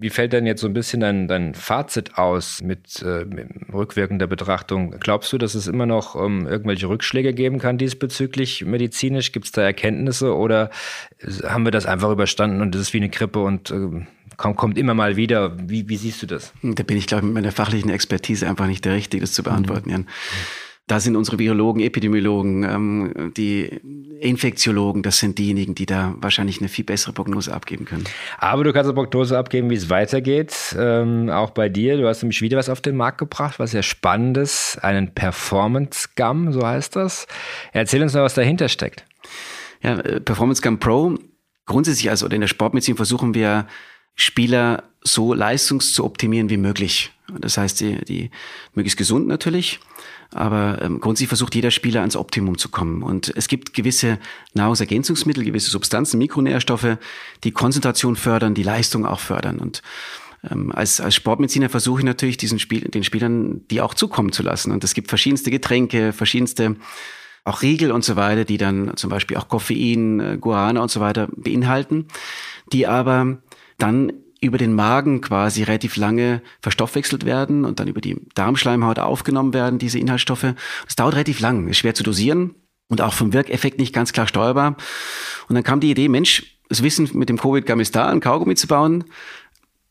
Wie fällt denn jetzt so ein bisschen dein, dein Fazit aus mit, äh, mit rückwirkender Betrachtung? Glaubst du, dass es immer noch ähm, irgendwelche Rückschläge geben kann diesbezüglich medizinisch? Gibt es da Erkenntnisse oder haben wir das einfach überstanden und es ist wie eine Grippe und äh, kommt, kommt immer mal wieder? Wie, wie siehst du das? Da bin ich, glaube ich, mit meiner fachlichen Expertise einfach nicht der Richtige, das zu beantworten, mhm. Jan. Da sind unsere Virologen, Epidemiologen, ähm, die Infektiologen, das sind diejenigen, die da wahrscheinlich eine viel bessere Prognose abgeben können. Aber du kannst eine Prognose abgeben, wie es weitergeht. Ähm, auch bei dir. Du hast nämlich wieder was auf den Markt gebracht, was sehr spannendes. Einen Performance Gum, so heißt das. Erzähl uns mal, was dahinter steckt. Ja, äh, Performance Gum Pro. Grundsätzlich, also in der Sportmedizin versuchen wir Spieler so leistungs zu optimieren wie möglich. Das heißt, die, die möglichst gesund natürlich, aber ähm, grundsätzlich versucht jeder Spieler ans Optimum zu kommen. Und es gibt gewisse Nahrungsergänzungsmittel, gewisse Substanzen, Mikronährstoffe, die Konzentration fördern, die Leistung auch fördern. Und ähm, als, als Sportmediziner versuche ich natürlich diesen Spiel, den Spielern die auch zukommen zu lassen. Und es gibt verschiedenste Getränke, verschiedenste auch Riegel und so weiter, die dann zum Beispiel auch Koffein, äh, Guarana und so weiter beinhalten, die aber dann über den Magen quasi relativ lange verstoffwechselt werden und dann über die Darmschleimhaut aufgenommen werden, diese Inhaltsstoffe. Das dauert relativ lang, ist schwer zu dosieren und auch vom Wirkeffekt nicht ganz klar steuerbar. Und dann kam die Idee, Mensch, das Wissen mit dem Covid-Gum ist da, ein Kaugummi zu bauen.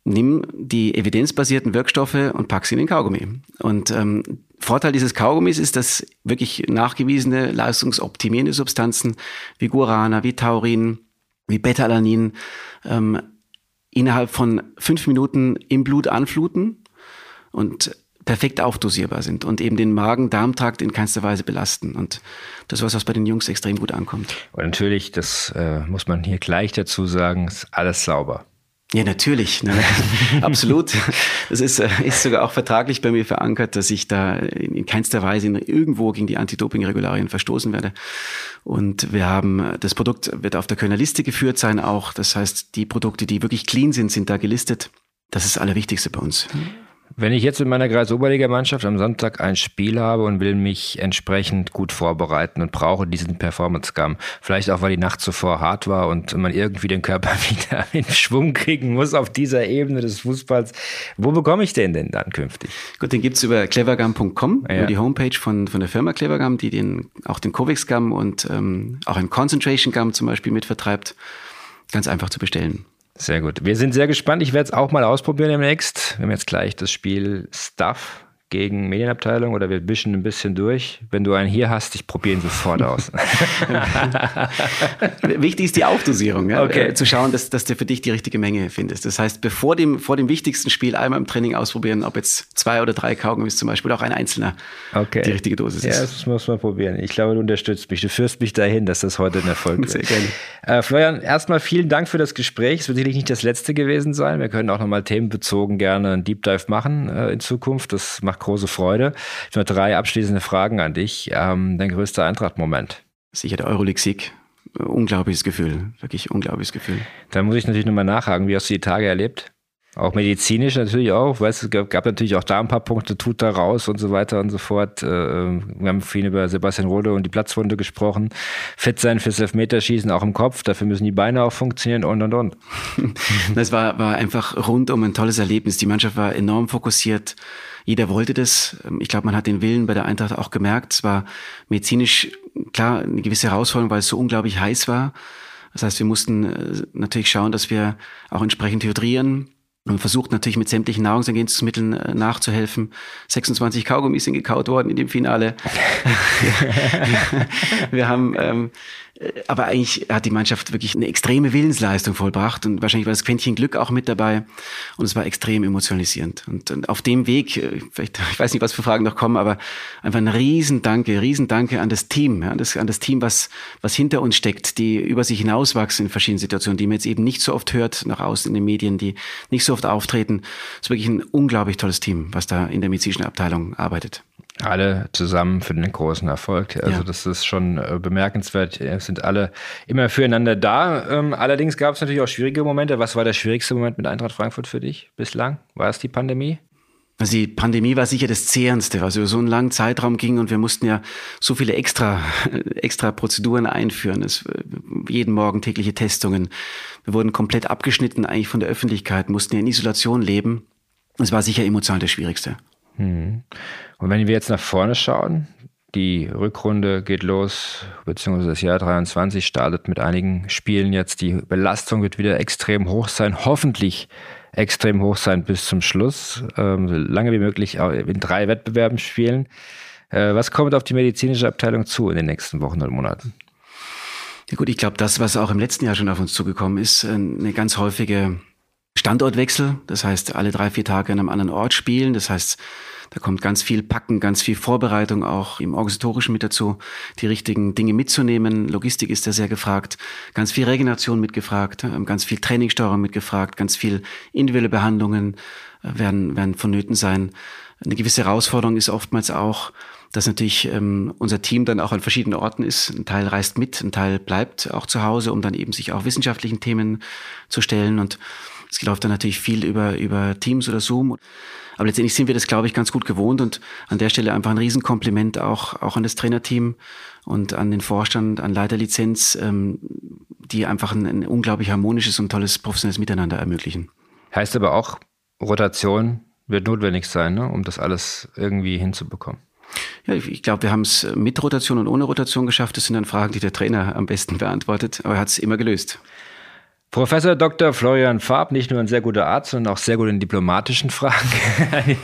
Nimm die evidenzbasierten Wirkstoffe und pack sie in den Kaugummi. Und ähm, Vorteil dieses Kaugummis ist, dass wirklich nachgewiesene leistungsoptimierende Substanzen wie Guarana, wie Taurin, wie Beta-Alanin ähm, innerhalb von fünf Minuten im Blut anfluten und perfekt aufdosierbar sind und eben den Magen-Darm-Trakt in keinster Weise belasten. Und das ist was, was bei den Jungs extrem gut ankommt. Und natürlich, das äh, muss man hier gleich dazu sagen, ist alles sauber. Ja, natürlich. Ne? (laughs) Absolut. Das ist, äh, ist sogar auch vertraglich bei mir verankert, dass ich da in keinster Weise irgendwo gegen die Anti-Doping-Regularien verstoßen werde. Und wir haben, äh, das Produkt wird auf der Kölner Liste geführt sein auch. Das heißt, die Produkte, die wirklich clean sind, sind da gelistet. Das ist das Allerwichtigste bei uns. Wenn ich jetzt mit meiner Kreisoberliga-Mannschaft am Sonntag ein Spiel habe und will mich entsprechend gut vorbereiten und brauche diesen Performance-Gum, vielleicht auch, weil die Nacht zuvor hart war und man irgendwie den Körper (laughs) wieder in Schwung kriegen muss auf dieser Ebene des Fußballs, wo bekomme ich den denn dann künftig? Gut, den gibt's über clevergum.com, ja. über die Homepage von, von der Firma Clevergum, die den, auch den Covex-Gum und ähm, auch ein Concentration-Gum zum Beispiel mitvertreibt. Ganz einfach zu bestellen. Sehr gut. Wir sind sehr gespannt. Ich werde es auch mal ausprobieren demnächst. Wir haben jetzt gleich das Spiel Stuff gegen Medienabteilung oder wir wischen ein bisschen durch. Wenn du einen hier hast, ich probiere ihn sofort aus. (laughs) Wichtig ist die Aufdosierung, ja? okay. Äh, zu schauen, dass, dass du für dich die richtige Menge findest. Das heißt, bevor dem, vor dem wichtigsten Spiel einmal im Training ausprobieren, ob jetzt zwei oder drei Kaugummis zum Beispiel, auch ein einzelner okay. die richtige Dosis ist. Ja, das muss man probieren. Ich glaube, du unterstützt mich. Du führst mich dahin, dass das heute ein Erfolg wird. Sehr gerne. Äh, Florian, erstmal vielen Dank für das Gespräch. Es wird sicherlich nicht das letzte gewesen sein. Wir können auch nochmal themenbezogen gerne einen Deep Dive machen äh, in Zukunft. Das macht große Freude. Ich habe drei abschließende Fragen an dich. Ähm, dein größter Eintracht-Moment? Sicher der Euroleague-Sieg. Unglaubliches Gefühl, wirklich unglaubliches Gefühl. Dann muss ich natürlich nochmal nachhaken, wie hast du die Tage erlebt? Auch medizinisch natürlich auch, weißt es gab, gab, natürlich auch da ein paar Punkte, tut da raus und so weiter und so fort. Äh, wir haben viel über Sebastian Rode und die Platzwunde gesprochen. Fit sein fürs Elfmeterschießen auch im Kopf, dafür müssen die Beine auch funktionieren und und und. (laughs) Das war, war einfach rundum ein tolles Erlebnis. Die Mannschaft war enorm fokussiert. Jeder wollte das. Ich glaube, man hat den Willen bei der Eintracht auch gemerkt. Es war medizinisch klar eine gewisse Herausforderung, weil es so unglaublich heiß war. Das heißt, wir mussten äh, natürlich schauen, dass wir auch entsprechend hydrieren und versucht natürlich mit sämtlichen Nahrungsergänzungsmitteln äh, nachzuhelfen. 26 Kaugummis sind gekaut worden in dem Finale. (laughs) (laughs) wir haben ähm, äh, aber eigentlich hat die Mannschaft wirklich eine extreme Willensleistung vollbracht und wahrscheinlich war das Quäntchen Glück auch mit dabei und es war extrem emotionalisierend. Und, und auf dem Weg, äh, vielleicht, (laughs) ich weiß nicht, was für Fragen noch kommen, aber einfach ein Riesendanke, Riesendanke an das Team, ja, das, an das Team, was, was hinter uns steckt, die über sich hinauswachsen in verschiedenen Situationen, die man jetzt eben nicht so oft hört nach außen in den Medien, die nicht so oft auftreten. Es ist wirklich ein unglaublich tolles Team, was da in der medizinischen Abteilung arbeitet. Alle zusammen für den großen Erfolg. Also ja. das ist schon äh, bemerkenswert. Es sind alle immer füreinander da. Ähm, allerdings gab es natürlich auch schwierige Momente. Was war der schwierigste Moment mit Eintracht Frankfurt für dich bislang? War es die Pandemie? Also die Pandemie war sicher das Zehrendste, was über so einen langen Zeitraum ging und wir mussten ja so viele extra, (laughs) extra Prozeduren einführen. Es, äh, jeden Morgen tägliche Testungen. Wir wurden komplett abgeschnitten eigentlich von der Öffentlichkeit, mussten ja in Isolation leben. Es war sicher emotional das Schwierigste. Hm. Und wenn wir jetzt nach vorne schauen, die Rückrunde geht los, beziehungsweise das Jahr 23 startet mit einigen Spielen jetzt. Die Belastung wird wieder extrem hoch sein. Hoffentlich extrem hoch sein bis zum Schluss, ähm, so lange wie möglich in drei Wettbewerben spielen. Äh, was kommt auf die medizinische Abteilung zu in den nächsten Wochen und Monaten? Ja gut, ich glaube, das, was auch im letzten Jahr schon auf uns zugekommen ist, äh, eine ganz häufige Standortwechsel. Das heißt, alle drei, vier Tage an einem anderen Ort spielen. Das heißt, da kommt ganz viel Packen, ganz viel Vorbereitung auch im Organisatorischen mit dazu, die richtigen Dinge mitzunehmen. Logistik ist da sehr gefragt, ganz viel Regeneration mitgefragt, ähm, ganz viel Trainingssteuerung mitgefragt, ganz viel individuelle Behandlungen äh, werden, werden vonnöten sein. Eine gewisse Herausforderung ist oftmals auch, dass natürlich ähm, unser Team dann auch an verschiedenen Orten ist. Ein Teil reist mit, ein Teil bleibt auch zu Hause, um dann eben sich auch wissenschaftlichen Themen zu stellen. Und es läuft dann natürlich viel über, über Teams oder Zoom. Aber letztendlich sind wir das, glaube ich, ganz gut gewohnt und an der Stelle einfach ein Riesenkompliment auch, auch an das Trainerteam und an den Vorstand, an Leiterlizenz, ähm, die einfach ein, ein unglaublich harmonisches und tolles professionelles Miteinander ermöglichen. Heißt aber auch, Rotation wird notwendig sein, ne, um das alles irgendwie hinzubekommen. Ja, ich glaube, wir haben es mit Rotation und ohne Rotation geschafft. Das sind dann Fragen, die der Trainer am besten beantwortet, aber er hat es immer gelöst. Professor Dr. Florian Farb, nicht nur ein sehr guter Arzt, sondern auch sehr gut in diplomatischen Fragen.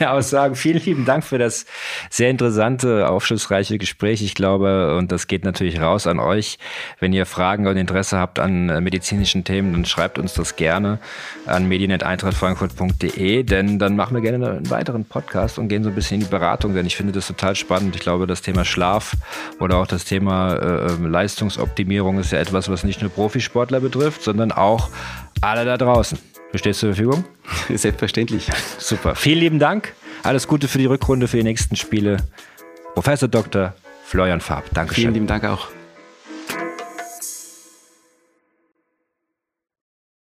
(laughs) Aussagen. Vielen lieben Dank für das sehr interessante, aufschlussreiche Gespräch. Ich glaube, und das geht natürlich raus an euch. Wenn ihr Fragen und Interesse habt an äh, medizinischen Themen, dann schreibt uns das gerne an medienet-eintrachtfrankfurt.de, denn dann machen wir gerne einen weiteren Podcast und gehen so ein bisschen in die Beratung, denn ich finde das total spannend. Ich glaube, das Thema Schlaf oder auch das Thema äh, ähm, Leistungsoptimierung ist ja etwas, was nicht nur Profisportler betrifft, sondern auch auch alle da draußen. Du stehst zur Verfügung? (laughs) Selbstverständlich. Super. Vielen lieben Dank. Alles Gute für die Rückrunde, für die nächsten Spiele. Professor Dr. Florian Farb. Dankeschön. Vielen lieben Dank auch.